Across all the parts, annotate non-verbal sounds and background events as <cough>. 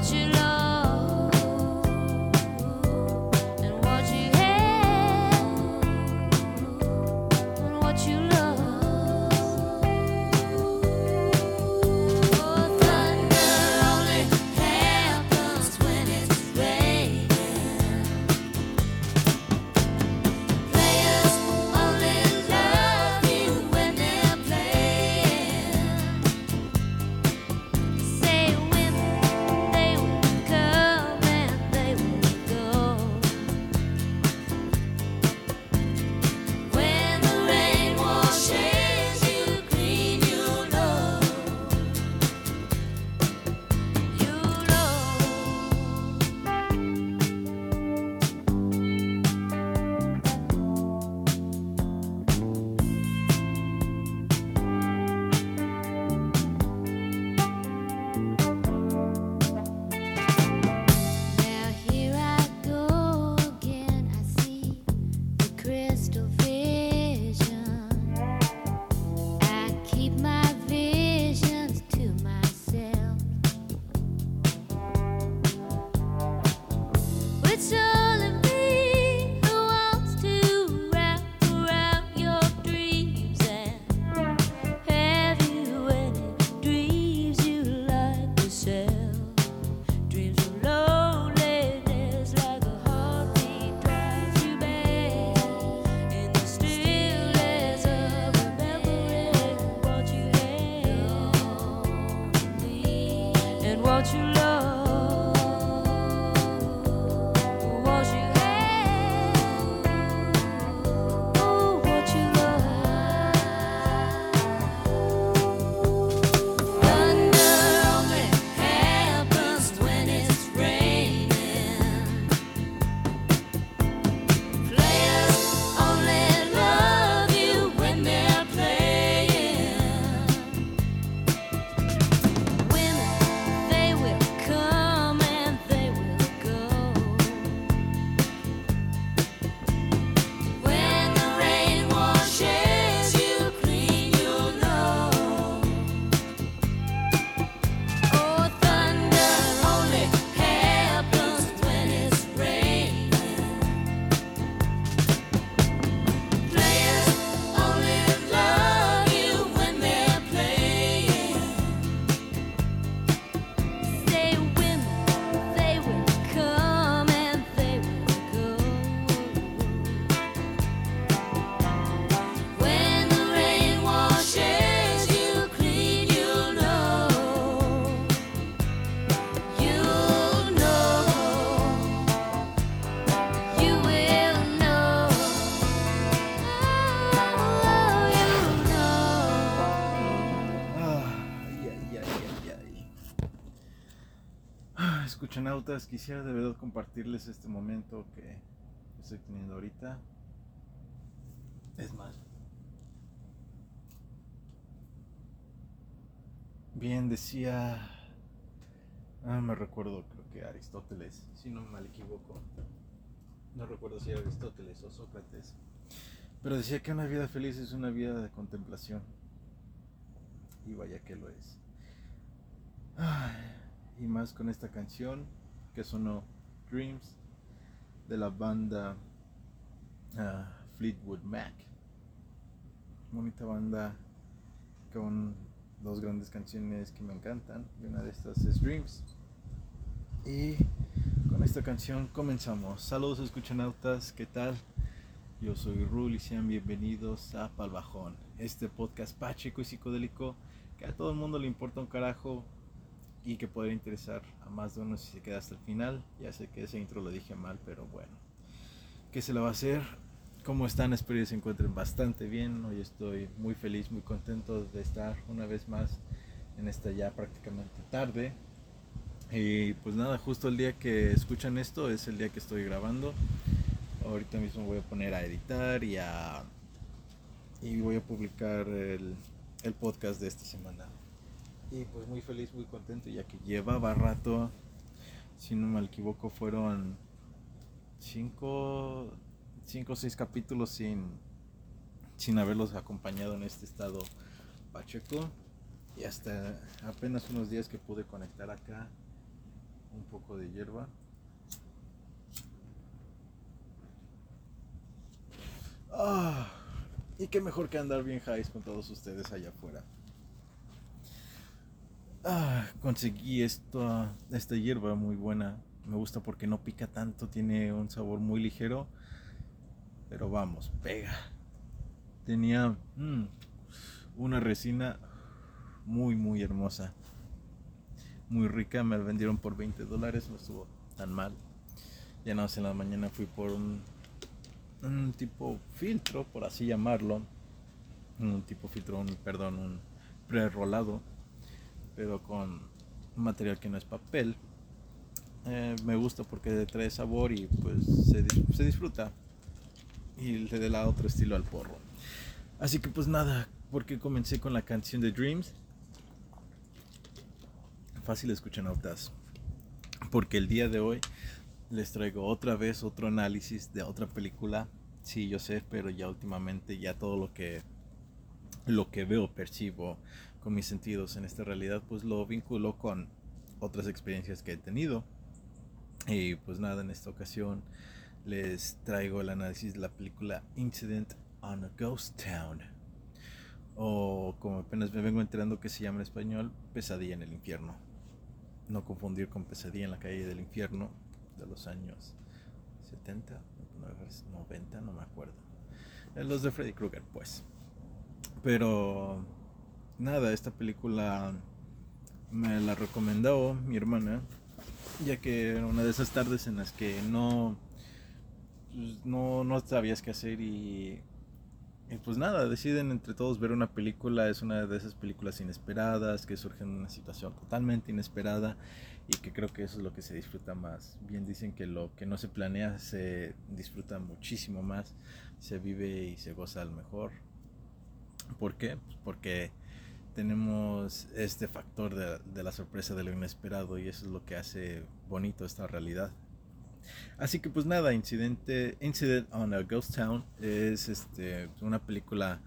about you. quisiera de verdad compartirles este momento que estoy teniendo ahorita. Es más. Bien, decía. Ah, me recuerdo, creo que Aristóteles, si no mal equivoco. No recuerdo si era Aristóteles o Sócrates. Pero decía que una vida feliz es una vida de contemplación. Y vaya que lo es. Y más con esta canción que sonó Dreams de la banda ah, Fleetwood Mac. Bonita banda con dos grandes canciones que me encantan. Y una de estas es Dreams. Y con esta canción comenzamos. Saludos escuchanautas, ¿qué tal? Yo soy Rul y sean bienvenidos a Palbajón, este podcast pacheco y psicodélico que a todo el mundo le importa un carajo y que puede interesar a más de uno si se queda hasta el final. Ya sé que ese intro lo dije mal, pero bueno. ¿Qué se le va a hacer? ¿Cómo están? Espero que se encuentren bastante bien. Hoy estoy muy feliz, muy contento de estar una vez más en esta ya prácticamente tarde. Y pues nada, justo el día que escuchan esto es el día que estoy grabando. Ahorita mismo voy a poner a editar y a y voy a publicar el, el podcast de esta semana. Y pues muy feliz, muy contento ya que llevaba rato, si no me equivoco, fueron cinco, cinco o seis capítulos sin, sin haberlos acompañado en este estado pacheco. Y hasta apenas unos días que pude conectar acá un poco de hierba. Ah, y qué mejor que andar bien highs con todos ustedes allá afuera. Ah, conseguí esta, esta hierba muy buena. Me gusta porque no pica tanto, tiene un sabor muy ligero. Pero vamos, pega. Tenía mm, una resina muy, muy hermosa. Muy rica, me la vendieron por 20 dólares, no estuvo tan mal. Ya no en la mañana fui por un, un tipo filtro, por así llamarlo. Un tipo filtro, un, perdón, un pre-rolado pero con material que no es papel. Eh, me gusta porque trae sabor y pues se, se disfruta y le da otro estilo al porro. Así que pues nada, porque comencé con la canción de Dreams. Fácil escuchan notas. Porque el día de hoy les traigo otra vez otro análisis de otra película. Sí, yo sé, pero ya últimamente ya todo lo que lo que veo, percibo con mis sentidos en esta realidad, pues lo vinculo con otras experiencias que he tenido. Y pues nada, en esta ocasión les traigo el análisis de la película Incident on a Ghost Town. O como apenas me vengo enterando que se llama en español, Pesadilla en el Infierno. No confundir con Pesadilla en la calle del infierno de los años 70, 90, no me acuerdo. Los de Freddy Krueger, pues. Pero nada, esta película me la recomendó mi hermana, ya que era una de esas tardes en las que no, pues, no, no sabías qué hacer y, pues nada, deciden entre todos ver una película, es una de esas películas inesperadas que surgen en una situación totalmente inesperada y que creo que eso es lo que se disfruta más. Bien dicen que lo que no se planea se disfruta muchísimo más, se vive y se goza al mejor. ¿Por qué? Pues porque tenemos este factor de, de la sorpresa de lo inesperado y eso es lo que hace bonito esta realidad. Así que pues nada, Incidente, Incident on a Ghost Town es este, una película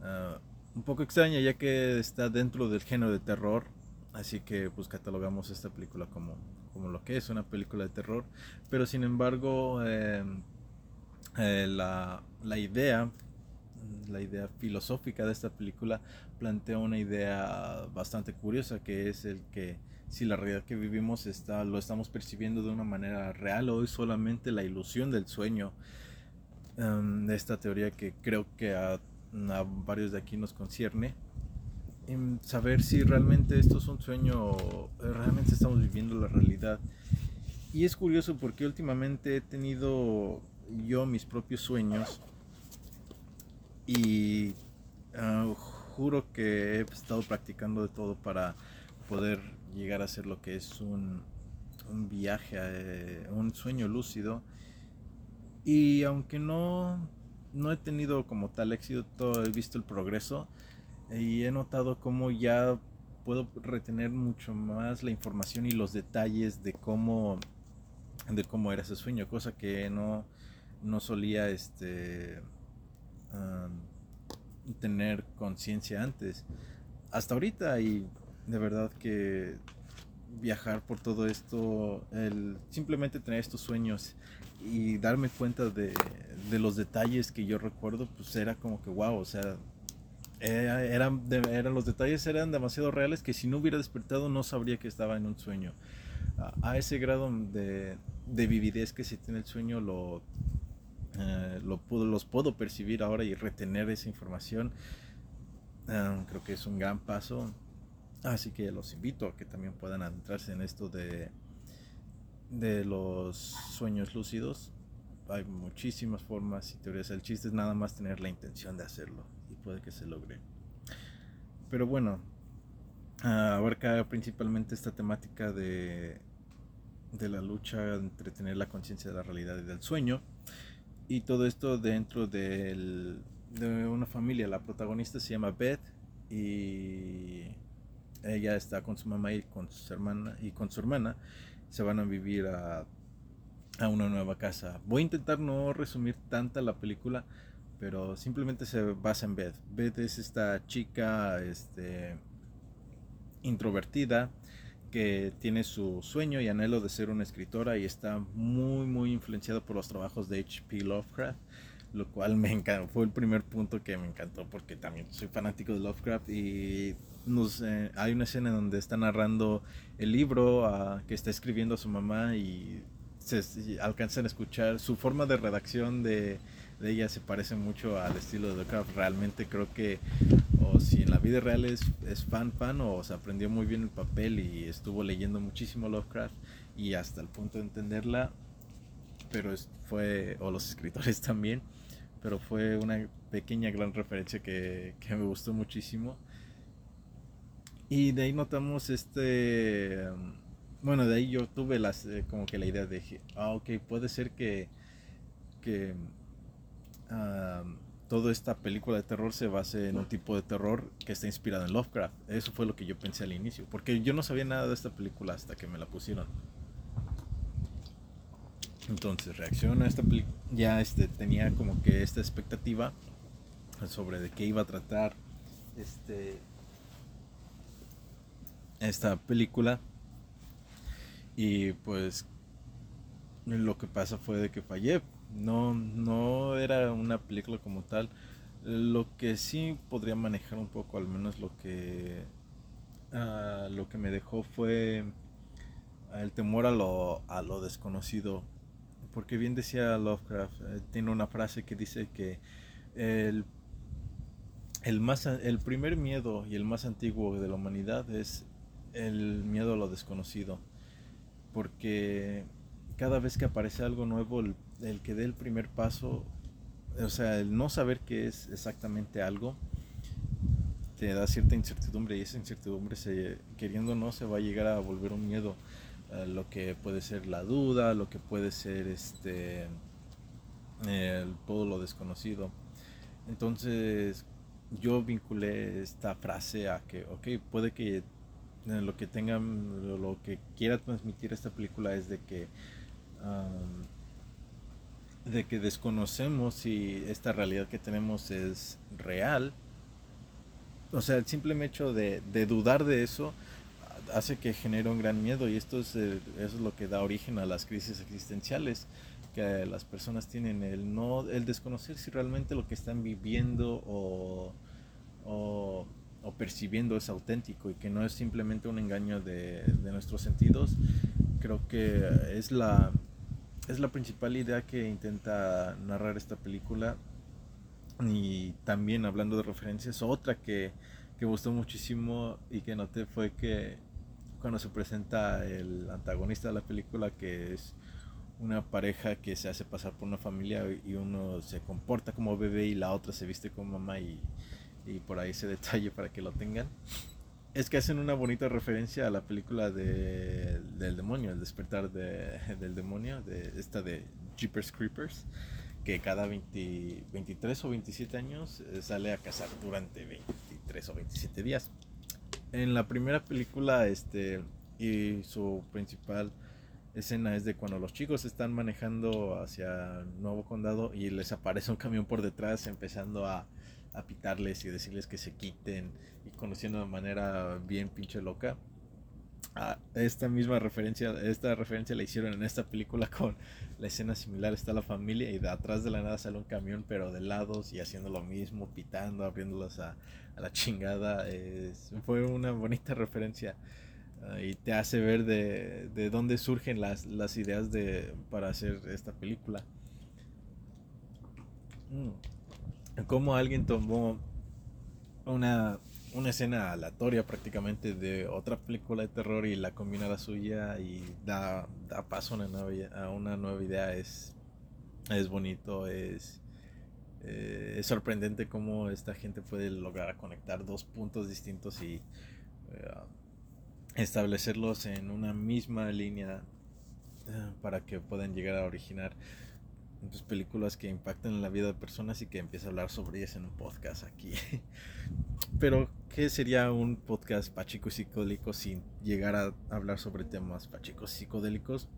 ah, un poco extraña ya que está dentro del género de terror, así que pues catalogamos esta película como, como lo que es, una película de terror, pero sin embargo eh, eh, la, la idea la idea filosófica de esta película plantea una idea bastante curiosa que es el que si la realidad que vivimos está lo estamos percibiendo de una manera real o es solamente la ilusión del sueño. Em, esta teoría que creo que a, varios de aquí nos concierne. En saber si realmente esto es un sueño o realmente estamos viviendo la realidad. Y es curioso porque últimamente he tenido yo mis propios sueños y ah, juro que he estado practicando de todo para poder llegar a ser lo que es un, un viaje, eh, un sueño lúcido. Y aunque no, no he tenido como tal éxito, he visto el progreso y he notado cómo ya puedo retener mucho más la información y los detalles de cómo, de cómo era ese sueño, cosa que no, no solía este, um, tener conciencia antes. Hasta ahorita y de verdad que viajar por todo esto, el simplemente tener estos sueños y darme cuenta de, de los detalles que yo recuerdo, pues era como que wow, o sea, era- eran, eran los detalles eran demasiado reales que si no hubiera despertado no sabría que estaba en un sueño. A, a ese grado de, de vividez que se tiene el sueño lo, eh, lo puedo, los puedo percibir ahora y retener esa información. Ah, creo que es un gran paso. Así que los invito a que también puedan adentrarse en esto de, de los sueños lúcidos. Hay muchísimas formas y teorías. El chiste es nada más tener la intención de hacerlo y puede que se logre. Pero bueno, ah, abarca principalmente esta temática de, de la lucha entre tener la conciencia de la realidad y del sueño. Y todo esto dentro de una familia. La protagonista se llama Beth y ella está con su mamá y con su hermana y con su hermana se van a vivir a, a una nueva casa. Voy a intentar no resumir tanta la película, pero simplemente se basa en Beth. Beth es esta chica este, introvertida que tiene su sueño y anhelo de ser una escritora y está muy muy influenciada por los trabajos de H.P. Lovecraft, lo cual me encantó, fue el primer punto que me encantó porque también soy fanático de Lovecraft y nos, eh, hay una escena donde está narrando el libro ah, que está escribiendo a su mamá y se y alcanzan a escuchar su forma de redacción de, de ella se parece mucho al estilo de Lovecraft. Realmente creo que o si en la vida real es, es fan fan o se aprendió muy bien el papel y estuvo leyendo muchísimo Lovecraft y hasta el punto de entenderla, pero fue, o los <laughs> escritores también, pero fue una pequeña gran referencia que, que me gustó muchísimo. Y de ahí notamos este, um, bueno, de ahí yo tuve las, eh, como que la idea de, ah, ok, puede ser que toda esta película de terror se base en un tipo de terror que está inspirado en Lovecraft. Eso fue lo que yo pensé al inicio, porque yo no sabía nada de esta película hasta que me la pusieron. Entonces reacciona a esta película, ya este, tenía como que esta expectativa sobre de qué iba a tratar este, esta película. Y pues lo que pasa fue de que fallé. No, no era una película como tal. Lo que sí podría manejar un poco, al menos lo que ah, lo que me dejó fue el temor a lo, a lo desconocido. Porque bien decía Lovecraft, eh, tiene una frase que dice que el, el, más, el primer miedo y el más antiguo de la humanidad es el miedo a lo desconocido. Porque cada vez que aparece algo nuevo, el, el que dé el primer paso, o sea, el no saber qué es exactamente algo, te da cierta incertidumbre y esa incertidumbre, se, queriendo o no, se va a llegar a volver un miedo. lo que puede ser la duda, lo que puede ser este todo lo desconocido. Entonces yo vinculé esta frase a que, ok, puede que eh, lo que tengan, lo, que quiera transmitir esta película es de que am, de que desconocemos si esta realidad que tenemos es real. O sea, el simple hecho de, dudar de eso hace que genere un gran miedo y esto es, eh, eso es lo que da origen a las crisis existenciales que las personas tienen, el, no, el desconocer si realmente lo que están viviendo o, o, percibiendo es auténtico y que no es simplemente un engaño de nuestros sentidos. Creo que es la, es la principal idea que intenta narrar esta película. Y también hablando de referencias, otra que, que gustó muchísimo y que noté fue que cuando se presenta el antagonista de la película, que es una pareja que se hace pasar por una familia y uno se comporta como bebé y la otra se viste como mamá y, y por ahí ese <laughs> detalle para que lo tengan. Es que hacen una bonita referencia a la película de, del demonio, el despertar de- <laughs> del demonio, de esta de Jeepers Creepers, que cada 20 23 o 27 años eh, sale a cazar durante 23 o 27 días. En la primera película, este, y su principal escena es de cuando los chicos están manejando hacia Nuevo Condado y les aparece un camión por detrás empezando a, a pitarles y decirles que se quiten y conociendo de manera bien pinche loca. Ah, esta misma referencia, esta referencia la hicieron en esta película con la escena similar, está la familia y de atrás de la nada sale un camión pero de lados y haciendo lo mismo, pitando, abriéndolos a, a la chingada. Es- fue una bonita referencia ah, y te hace ver de, de dónde surgen las, las ideas de, para hacer esta película. Mm. Cómo alguien tomó una, una escena aleatoria prácticamente de otra película de terror y la combina a la suya y da, da paso a una nueva, a una nueva idea. Es, es bonito, es, eh, es sorprendente cómo esta gente puede lograr conectar dos puntos distintos y eh, establecerlos en una misma línea eh, para que puedan llegar a originar pues, películas que impactan en la vida de personas y que empiece a hablar sobre ellas en un podcast aquí. <laughs> Pero, ¿qué sería un podcast pachico y psicodélico sin llegar a hablar sobre temas pachicos psicodélicos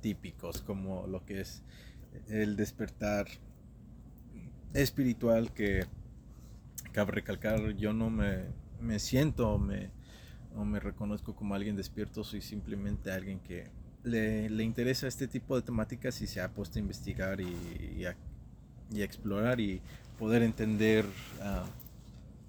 típicos, como lo que es el despertar espiritual que cabe recalcar, yo no me, me siento me, o me reconozco como alguien despierto, soy simplemente alguien que le, le interesa este tipo de temáticas y se ha puesto a investigar y, y a, explorar y poder entender ah,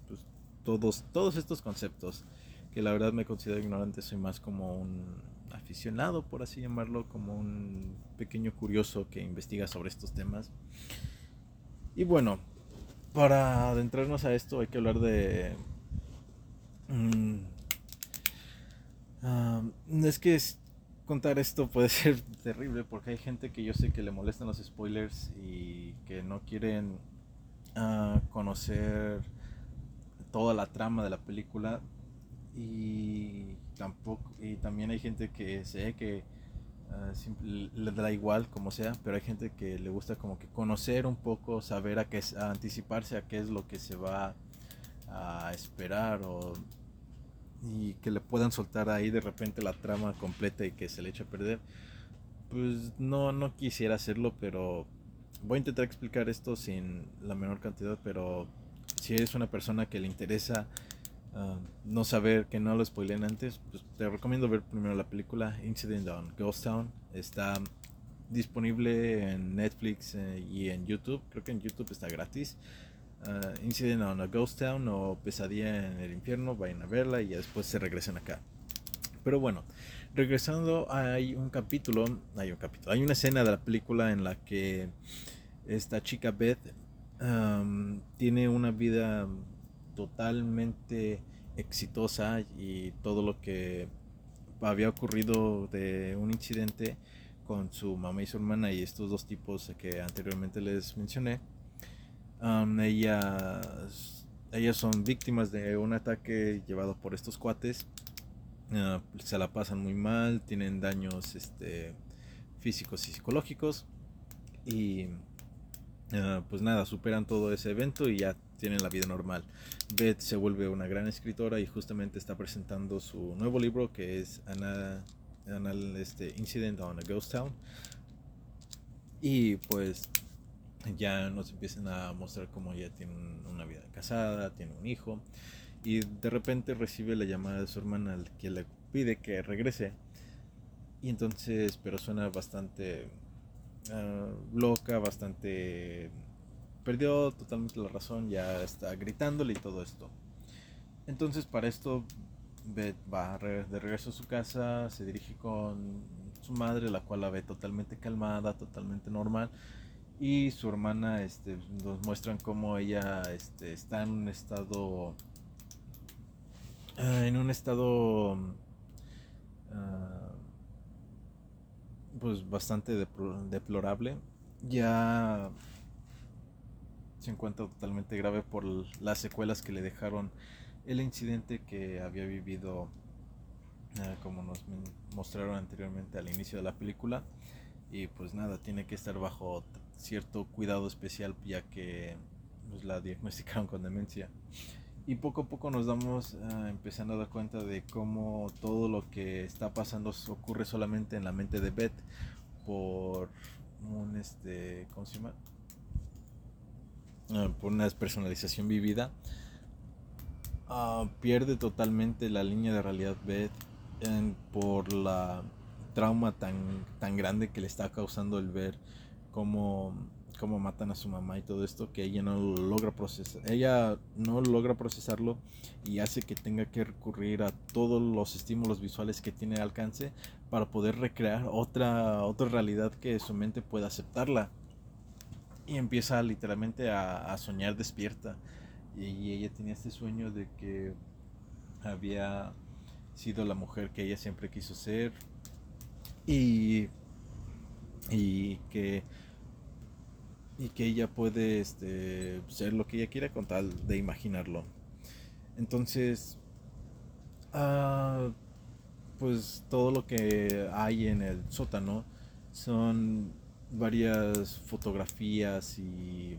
pues, todos, todos estos conceptos que la verdad me considero ignorante, soy más como un aficionado, por así llamarlo, como un pequeño curioso que investiga sobre estos temas. Y bueno, para adentrarnos a esto hay que hablar de... ah, es que contar esto puede <laughs> ser terrible porque hay gente que yo sé que le molestan los spoilers y que no quieren ah, conocer toda la trama de la película. Y tampoco y también hay gente que sé que ah, le da igual como sea pero hay gente que le gusta como que conocer un poco saber a qué a anticiparse a qué es lo que se va a esperar o y que le puedan soltar ahí de repente la trama completa y que se le eche a perder pues no no quisiera hacerlo pero voy a intentar explicar esto sin la menor cantidad pero si eres una persona que le interesa ah, no saber que no lo spoilen antes, pues te recomiendo ver primero la película Incident on Ghost Town. Está disponible en Netflix eh, y en YouTube. Creo que en YouTube está gratis. Ah, Incident on a Ghost Town o Pesadilla en el Infierno. Vayan a verla y ya después se regresen acá. Pero bueno, regresando, hay un capítulo, hay un capítulo, hay una escena de la película en la que esta chica Beth am, tiene una vida totalmente exitosa y todo lo que había ocurrido de un incidente con su mamá y su hermana y estos dos tipos que anteriormente les mencioné. Am, ellas, ellas son víctimas de un ataque llevado por estos cuates. Ah, se la pasan muy mal, tienen daños este, físicos y psicológicos. Y ah, pues nada, superan todo ese evento y ya tienen la vida normal. Beth se vuelve una gran escritora y justamente está presentando su nuevo libro que es Ana, Ana- este, Incident on a Ghost Town. Y pues ya nos empiezan a mostrar cómo ella tiene un- una vida casada, tiene un hijo. Y de repente recibe la llamada de su hermana al que le pide que regrese. Y entonces, pero suena bastante ah, loca, bastante... Perdió totalmente la razón, ya está gritándole y todo esto. Entonces para esto Beth va de regreso a su casa, se dirige con su madre, la cual la ve totalmente calmada, totalmente normal. Y su hermana este, nos muestran cómo ella este, está en un estado... ah, en un estado... ah, pues bastante deplo- deplorable. Ya se encuentra totalmente grave por las secuelas que le dejaron el incidente que había vivido, eh, como nos mostraron anteriormente al inicio de la película. Y pues nada, tiene que estar bajo cierto cuidado especial ya que pues, la diagnosticaron con demencia. Y poco a poco nos damos ah, empezando a dar cuenta de cómo todo lo que está pasando ocurre solamente en la mente de Beth por un este, ¿cómo se llama? Ah, por una despersonalización vivida. Ah, pierde totalmente la línea de realidad Beth en- por la trauma tan, tan grande que le está causando el ver cómo, cómo matan a su mamá y todo esto, que ella no lo logra procesar. Ella no logra procesarlo y hace que tenga que recurrir a todos los estímulos visuales que tiene al alcance para poder recrear otra, otra realidad que su mente pueda aceptarla. Y empieza literalmente a, a soñar despierta. Y, y ella tenía este sueño de que había sido la mujer que ella siempre quiso ser. Y, y que y que ella puede este, ser lo que ella quiera con tal de imaginarlo. Entonces, ah, pues todo lo que hay en el sótano son varias fotografías y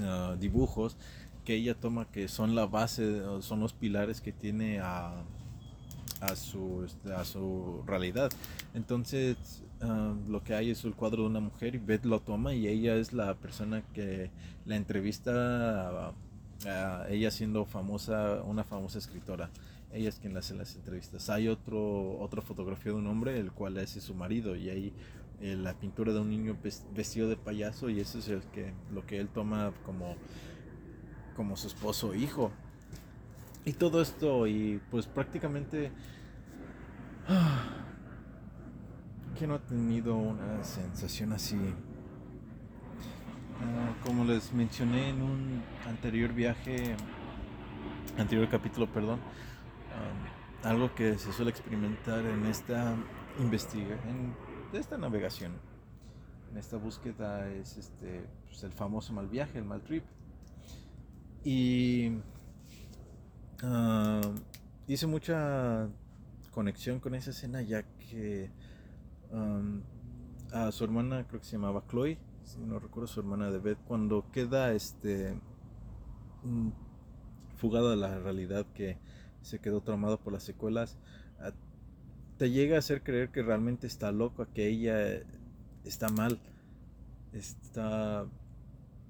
ah, dibujos que ella toma que son la base, son los pilares que tiene a, a, su, este, a su realidad. Entonces, ah, lo que hay es el cuadro de una mujer y Beth lo toma y ella es la persona que la entrevista, a- a ella siendo famosa, una famosa escritora. Ella es quien hace las entrevistas. Hay otro, otra fotografía de un hombre, el cual es su marido, y hay eh, la pintura de un niño ves- vestido de payaso, y eso es el que, lo que él toma como, como su esposo o hijo. Y todo esto, y pues prácticamente. Que no ha tenido una sensación así? Ah, como les mencioné en un anterior viaje, anterior capítulo, perdón, ah, algo que se suele experimentar en esta investigación, de esta navegación, en esta búsqueda es este, pues, el famoso mal viaje, el mal trip. Y ah, hice mucha conexión con esa escena ya que a su hermana, creo que se llamaba Chloe, si no recuerdo su hermana de Beth, cuando queda este mm, fugada de la realidad que se quedó traumada por las secuelas, te llega a hacer creer que realmente está loca, que ella está mal, está,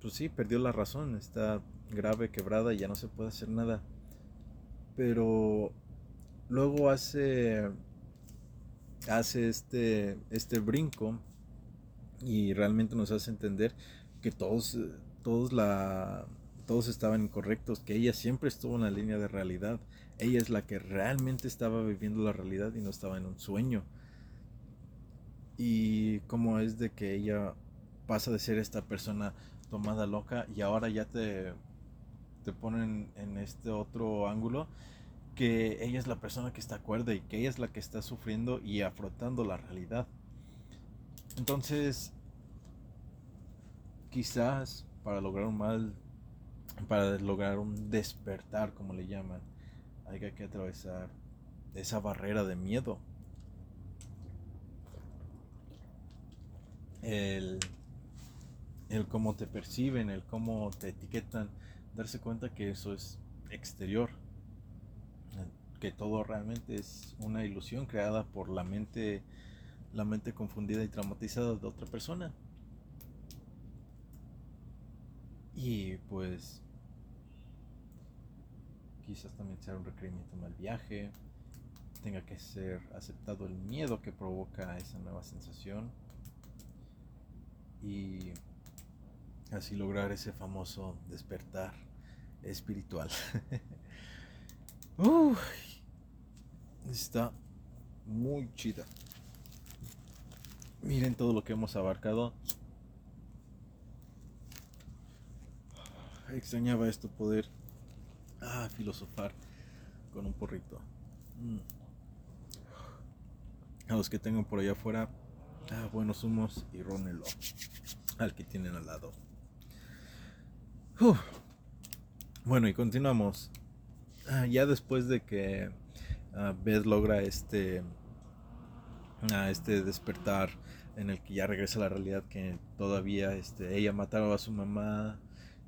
pues sí, perdió la razón, está grave, quebrada y ya no se puede hacer nada. Pero luego hace hace este este brinco y realmente nos hace entender que todos todos la todos estaban incorrectos, que ella siempre estuvo en la línea de realidad. Ella es la que realmente estaba viviendo la realidad y no estaba en un sueño. Y cómo es de que ella pasa de ser esta persona tomada loca y ahora ya te, te ponen en este otro ángulo que ella es la persona que está cuerda y que ella es la que está sufriendo y afrontando la realidad. Entonces, quizás para lograr un mal, para lograr un despertar, como le llaman, hay que atravesar esa barrera de miedo. El, el cómo te perciben, el cómo te etiquetan, darse cuenta que eso es exterior, que todo realmente es una ilusión creada por la mente, la mente confundida y traumatizada de otra persona. Y pues quizás también sea un requerimiento mal viaje, tenga que ser aceptado el miedo que provoca esa nueva sensación y así lograr ese famoso despertar espiritual. <laughs> Uy, está muy chida. Miren todo lo que hemos abarcado. Extrañaba esto, poder ah, filosofar con un porrito. Mm. A los que tengan por allá afuera, ah, buenos humos y rónelo al que tienen al lado. Bueno, y continuamos. Ah, ya después de que Beth logra este, este despertar en el que ya regresa a la realidad que todavía este, ella mataron a su mamá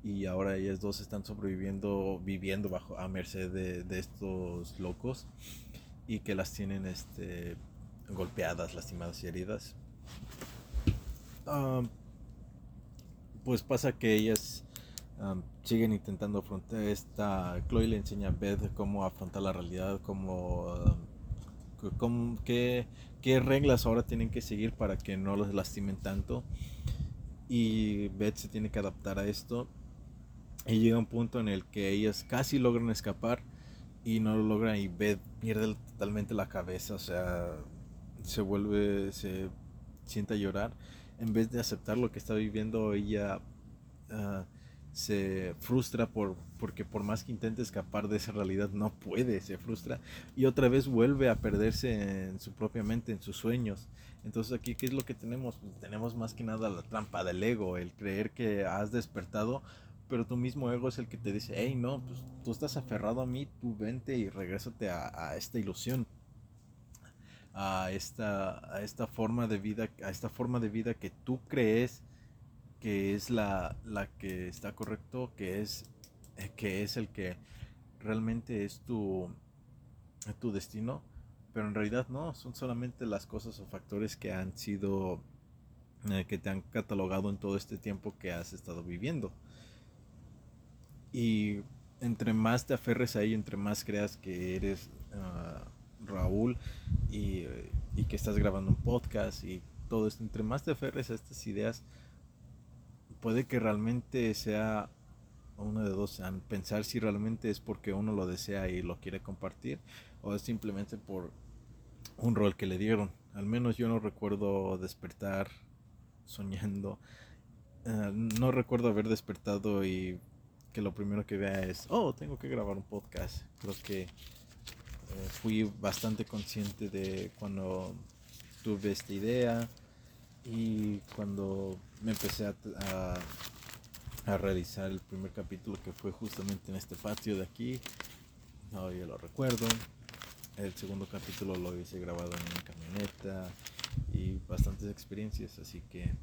y ahora ellas dos están sobreviviendo, viviendo bajo a merced de, de estos locos y que las tienen este, golpeadas, lastimadas y heridas. Ah, pues pasa que ellas um, siguen intentando afrontar esta. Chloe le enseña a Beth cómo afrontar la realidad, cómo cómo- qué, qué reglas ahora tienen que seguir para que no los lastimen tanto. Y Beth se tiene que adaptar a esto. Y llega un punto en el que ellas casi logran escapar y no lo logran y Beth pierde totalmente la cabeza, o sea, se vuelve, se sienta a llorar. En vez de aceptar lo que está viviendo, ella ah, se frustra por, porque por más que intente escapar de esa realidad, no puede, se frustra y otra vez vuelve a perderse en su propia mente, en sus sueños. Entonces aquí, ¿qué es lo que tenemos? Tenemos más que nada la trampa del ego, el creer que has despertado, pero tu mismo ego es el que te dice, hey, no, pues tú estás aferrado a mí, tú vente y regrésate a, a esta ilusión, a esta, a esta forma de vida, a esta forma de vida que tú crees que es la, la que está correcto, que es, eh, que es el que realmente es tu, tu destino, pero en realidad no, son solamente las cosas o factores que han sido, eh, que te han catalogado en todo este tiempo que has estado viviendo. Y entre más te aferres a ello, entre más creas que eres ah, Raúl y, eh, y que estás grabando un podcast y todo esto, entre más te aferres a estas ideas, puede que realmente sea uno de dos, pensar si realmente es porque uno lo desea y lo quiere compartir o es simplemente por un rol que le dieron. Al menos yo no recuerdo despertar soñando. eh, no recuerdo haber despertado y que lo primero que vea es, oh, tengo que grabar un podcast. Creo que eh, fui bastante consciente de cuando tuve esta idea y cuando me empecé a, a, realizar el primer capítulo que fue justamente en este patio de aquí. No, yo lo recuerdo. El segundo capítulo lo hice grabado en una camioneta y bastantes experiencias, así que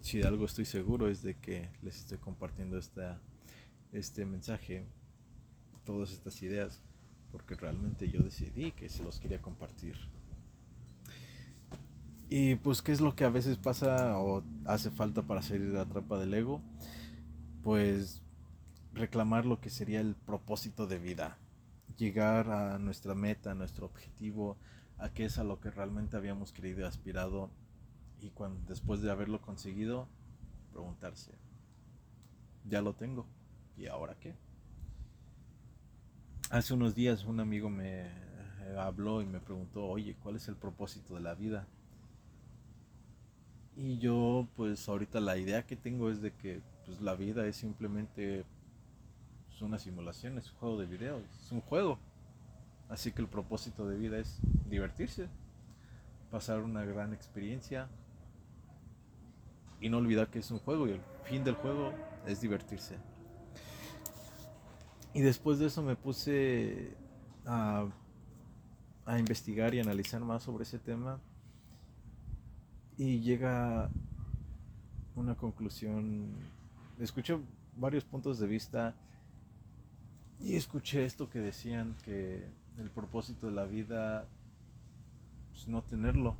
si de algo estoy seguro es de que les estoy compartiendo esta, este mensaje, todas estas ideas, porque realmente yo decidí que se los quería compartir. Y pues, ¿qué es lo que a veces pasa o hace falta para salir de la trampa del ego? Pues reclamar lo que sería el propósito de vida, llegar a nuestra meta, a nuestro objetivo, a qué es a lo que realmente habíamos querido y aspirado y cuando, después de haberlo conseguido, preguntarse, ya lo tengo, ¿y ahora qué? Hace unos días un amigo me eh, habló y me preguntó, oye, ¿cuál es el propósito de la vida? Y yo, pues ahorita la idea que tengo es de que pues, la vida es simplemente pues, una simulación, es un juego de video, es un juego. Así que el propósito de vida es divertirse, pasar una gran experiencia y no olvidar que es un juego y el fin del juego es divertirse. Y después de eso me puse a, a investigar y analizar más sobre ese tema y llega una conclusión. Escuché varios puntos de vista y escuché esto que decían que el propósito de la vida es no tenerlo.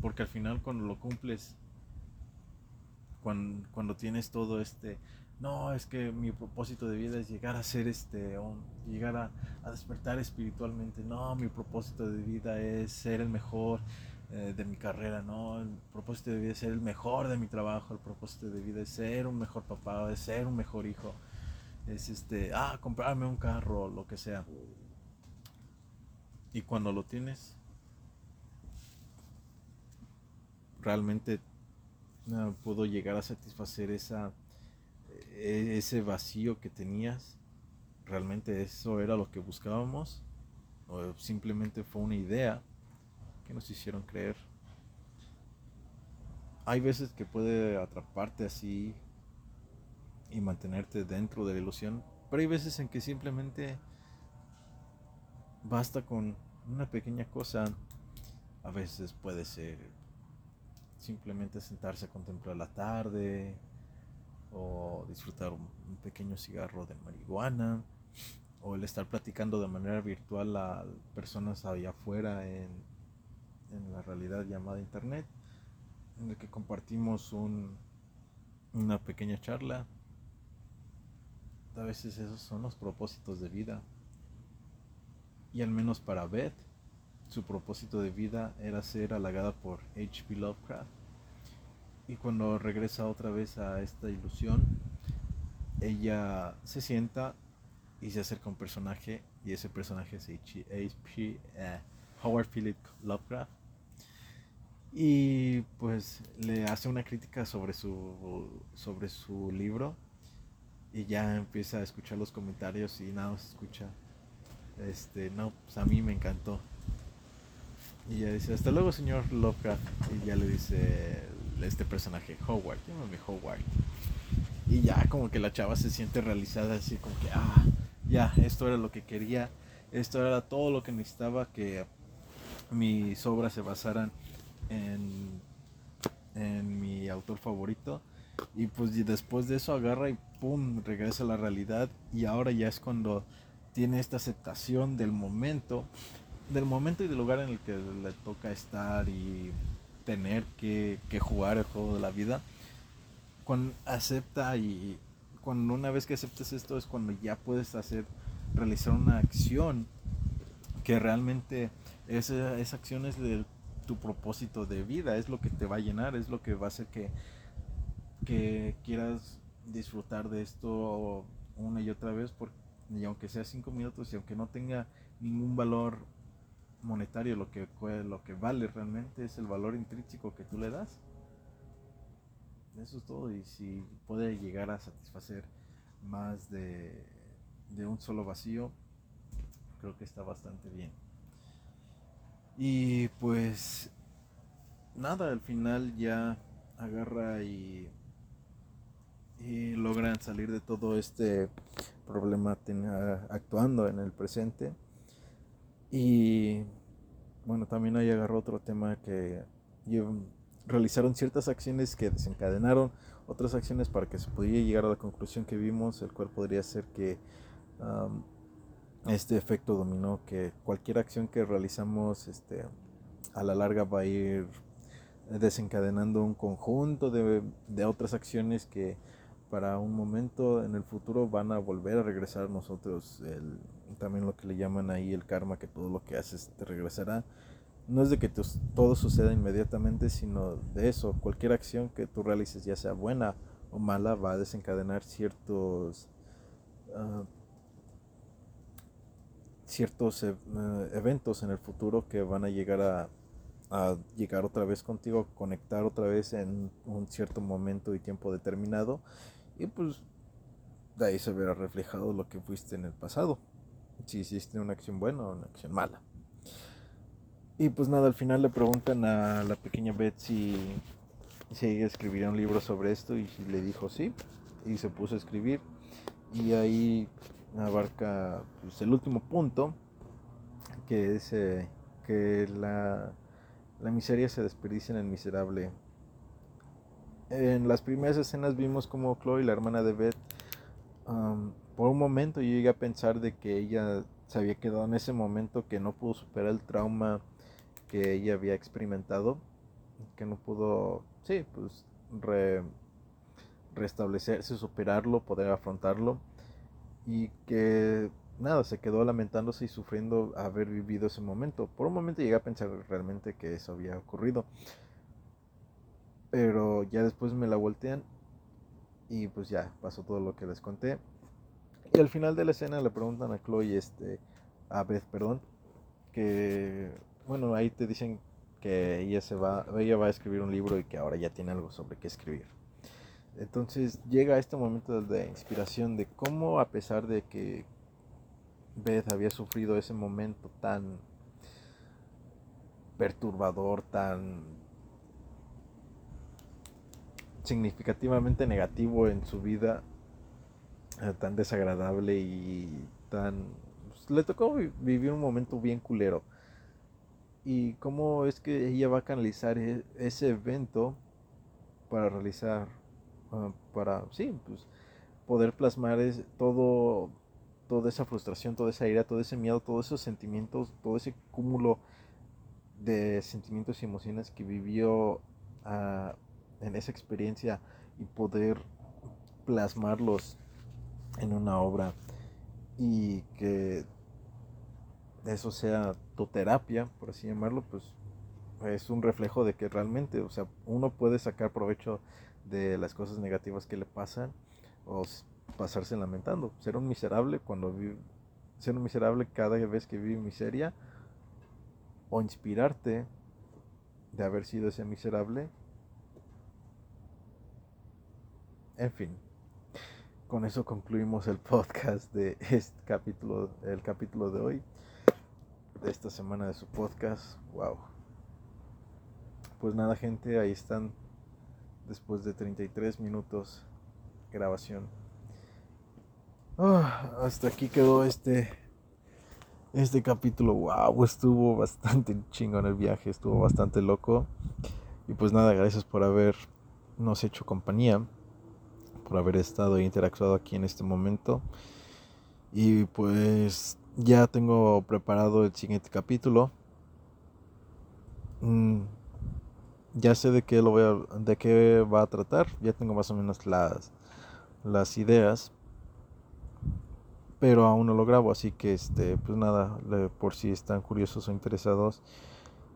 Porque al final cuando lo cumples, cuando, tienes todo este, no, es que mi propósito de vida es llegar a ser este, llegar a despertar espiritualmente, no, mi propósito de vida es ser el mejor, eh, de mi carrera, ¿no? El propósito de vida es ser el mejor de mi trabajo, el propósito de vida es ser un mejor papá, es ser un mejor hijo, es este, ah, comprarme un carro, lo que sea. Y cuando lo tienes, realmente no pudo llegar a satisfacer esa, e- ese vacío que tenías. Realmente eso era lo que buscábamos, o simplemente fue una idea que nos hicieron creer. Hay veces que puede atraparte así y mantenerte dentro de la ilusión, pero hay veces en que simplemente basta con una pequeña cosa. A veces puede ser simplemente sentarse a contemplar la tarde o disfrutar un, pequeño cigarro de marihuana o el estar platicando de manera virtual a personas allá afuera en, en la realidad llamada internet, en el que compartimos un, una pequeña charla. A veces esos son los propósitos de vida. Y al menos para Beth, su propósito de vida era ser halagada por H.P. Lovecraft. Y cuando regresa otra vez a esta ilusión, ella se sienta y se acerca un personaje y ese personaje es H.P. Howard Philip Lovecraft. Y pues le hace una crítica sobre su, sobre su libro y ya empieza a escuchar los comentarios y nada más escucha. Este, no, pues a mí me encantó. Y ella dice, hasta luego señor Lovecraft. Y ya le dice este personaje, Howard, llámame Howard. Y ya como que la chava se siente realizada, así como que, ah, ya, esto era lo que quería, esto era todo lo que necesitaba que mis obras se basaran en, en mi autor favorito. Y pues y después de eso agarra y pum, regresa a la realidad. Y ahora ya es cuando tiene esta aceptación del momento, del momento y del lugar en el que le toca estar y tener que, que jugar el juego de la vida. Cuando acepta y cuando una vez que aceptes esto es cuando ya puedes hacer, realizar una acción que realmente esa, esa acción es de tu propósito de vida, es lo que te va a llenar, es lo que va a hacer que, que quieras disfrutar de esto una y otra vez, porque, y aunque sea cinco minutos y aunque no tenga ningún valor monetario, lo que, lo que vale realmente es el valor intrínseco que tú le das. Eso es todo, y si puede llegar a satisfacer más de, de un solo vacío, creo que está bastante bien. Y pues nada, al final ya agarra y, y logran salir de todo este problema ten- a- actuando en el presente. Y bueno, también ahí agarró otro tema que realizaron ciertas acciones que desencadenaron otras acciones para que se pudiera llegar a la conclusión que vimos, el cual podría ser que este efecto dominó, que cualquier acción que realizamos este, a la larga va a ir desencadenando un conjunto de, de otras acciones que para un momento en el futuro van a volver a regresar nosotros. El, también lo que le llaman ahí el karma, que todo lo que haces te regresará. No es de que todo suceda inmediatamente, sino de eso. Cualquier acción que tú realices, ya sea buena o mala, va a desencadenar ciertos ah, ciertos eh, eventos en el futuro que van a llegar a, llegar otra vez contigo, conectar otra vez en un cierto momento y tiempo determinado. Y pues de ahí se verá reflejado lo que fuiste en el pasado, si hiciste una acción buena o una acción mala. Y pues nada, al final le preguntan a la pequeña Betsy si ella escribiría un libro sobre esto y le dijo sí. Y se puso a escribir. Y ahí abarca pues, el último punto que es eh, que la, la miseria se desperdicia en el miserable. En las primeras escenas vimos como Chloe la hermana de Beth um, por un momento yo llegué a pensar de que ella se había quedado en ese momento que no pudo superar el trauma que ella había experimentado que no pudo sí pues re- restablecerse superarlo poder afrontarlo y que nada, se quedó lamentándose y sufriendo haber vivido ese momento. Por un momento llegué a pensar realmente que eso había ocurrido. Pero ya después me la voltean y pues ya pasó todo lo que les conté. Y al final de la escena le preguntan a Chloe, este, a Beth, perdón, que bueno, ahí te dicen que ella se va, ella va a escribir un libro y que ahora ya tiene algo sobre qué escribir. Entonces llega este momento de inspiración de cómo a pesar de que Beth había sufrido ese momento tan perturbador, tan significativamente negativo en su vida, eh, tan desagradable y tan... pues, le tocó vi- vivir un momento bien culero. Y cómo es que ella va a canalizar e- ese evento para realizar ah, para, sí, pues poder plasmar es, todo, toda esa frustración, toda esa ira, todo ese miedo, todos esos sentimientos, todo ese cúmulo de sentimientos y emociones que vivió ah, en esa experiencia y poder plasmarlos en una obra y que eso sea tu terapia, por así llamarlo, pues es un reflejo de que realmente, o sea, uno puede sacar provecho de las cosas negativas que le pasan o pasarse lamentando. Ser un miserable cuando vive, ser un miserable cada vez que vive miseria o inspirarte de haber sido ese miserable. En fin, con eso concluimos el podcast de este capítulo, el capítulo de hoy, de esta semana de su podcast. Wow. Pues nada, gente, ahí están después de 33 minutos grabación. Ah, hasta aquí quedó este este capítulo. Wow, estuvo bastante <laughs> chingón el viaje, estuvo bastante loco. Y pues nada, gracias por habernos hecho compañía, por haber estado e interactuado aquí en este momento. Y pues ya tengo preparado el siguiente capítulo. Mm, ya sé de qué lo voy a, de qué va a tratar, ya tengo más o menos las las ideas, pero aún no lo grabo, así que este, pues nada, por si están curiosos o interesados,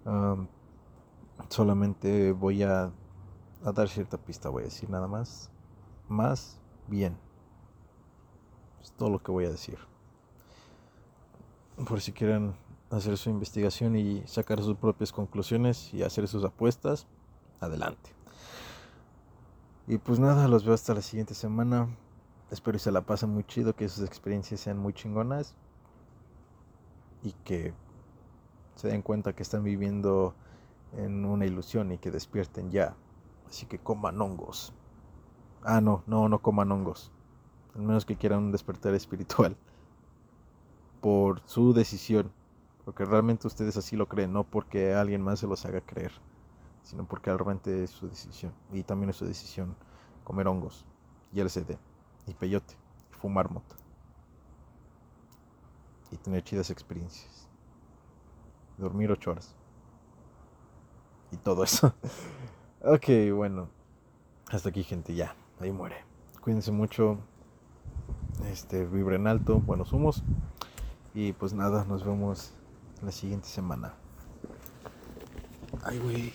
am, solamente voy a, a dar cierta pista, voy a decir nada más, más bien, es todo lo que voy a decir. Por si quieren hacer su investigación y sacar sus propias conclusiones y hacer sus apuestas, adelante. Y pues nada, los veo hasta la siguiente semana. Espero que se la pasen muy chido, que sus experiencias sean muy chingonas y que se den cuenta que están viviendo en una ilusión y que despierten ya. Así que coman hongos. Ah, no, no, no coman hongos. Al menos que quieran un despertar espiritual. <laughs> Por su decisión. Porque realmente ustedes así lo creen, no porque alguien más se los haga creer. Sino porque realmente es su decisión. Y también es su decisión comer hongos. Y LSD. Y peyote. Y fumar mota. Y tener chidas experiencias. Dormir ocho horas. Y todo eso. <laughs> ok, bueno. Hasta aquí, gente. Ya. Ahí muere. Cuídense mucho. Este, vibren alto. Buenos humos. Y pues nada, nos vemos la siguiente semana. Ay, güey.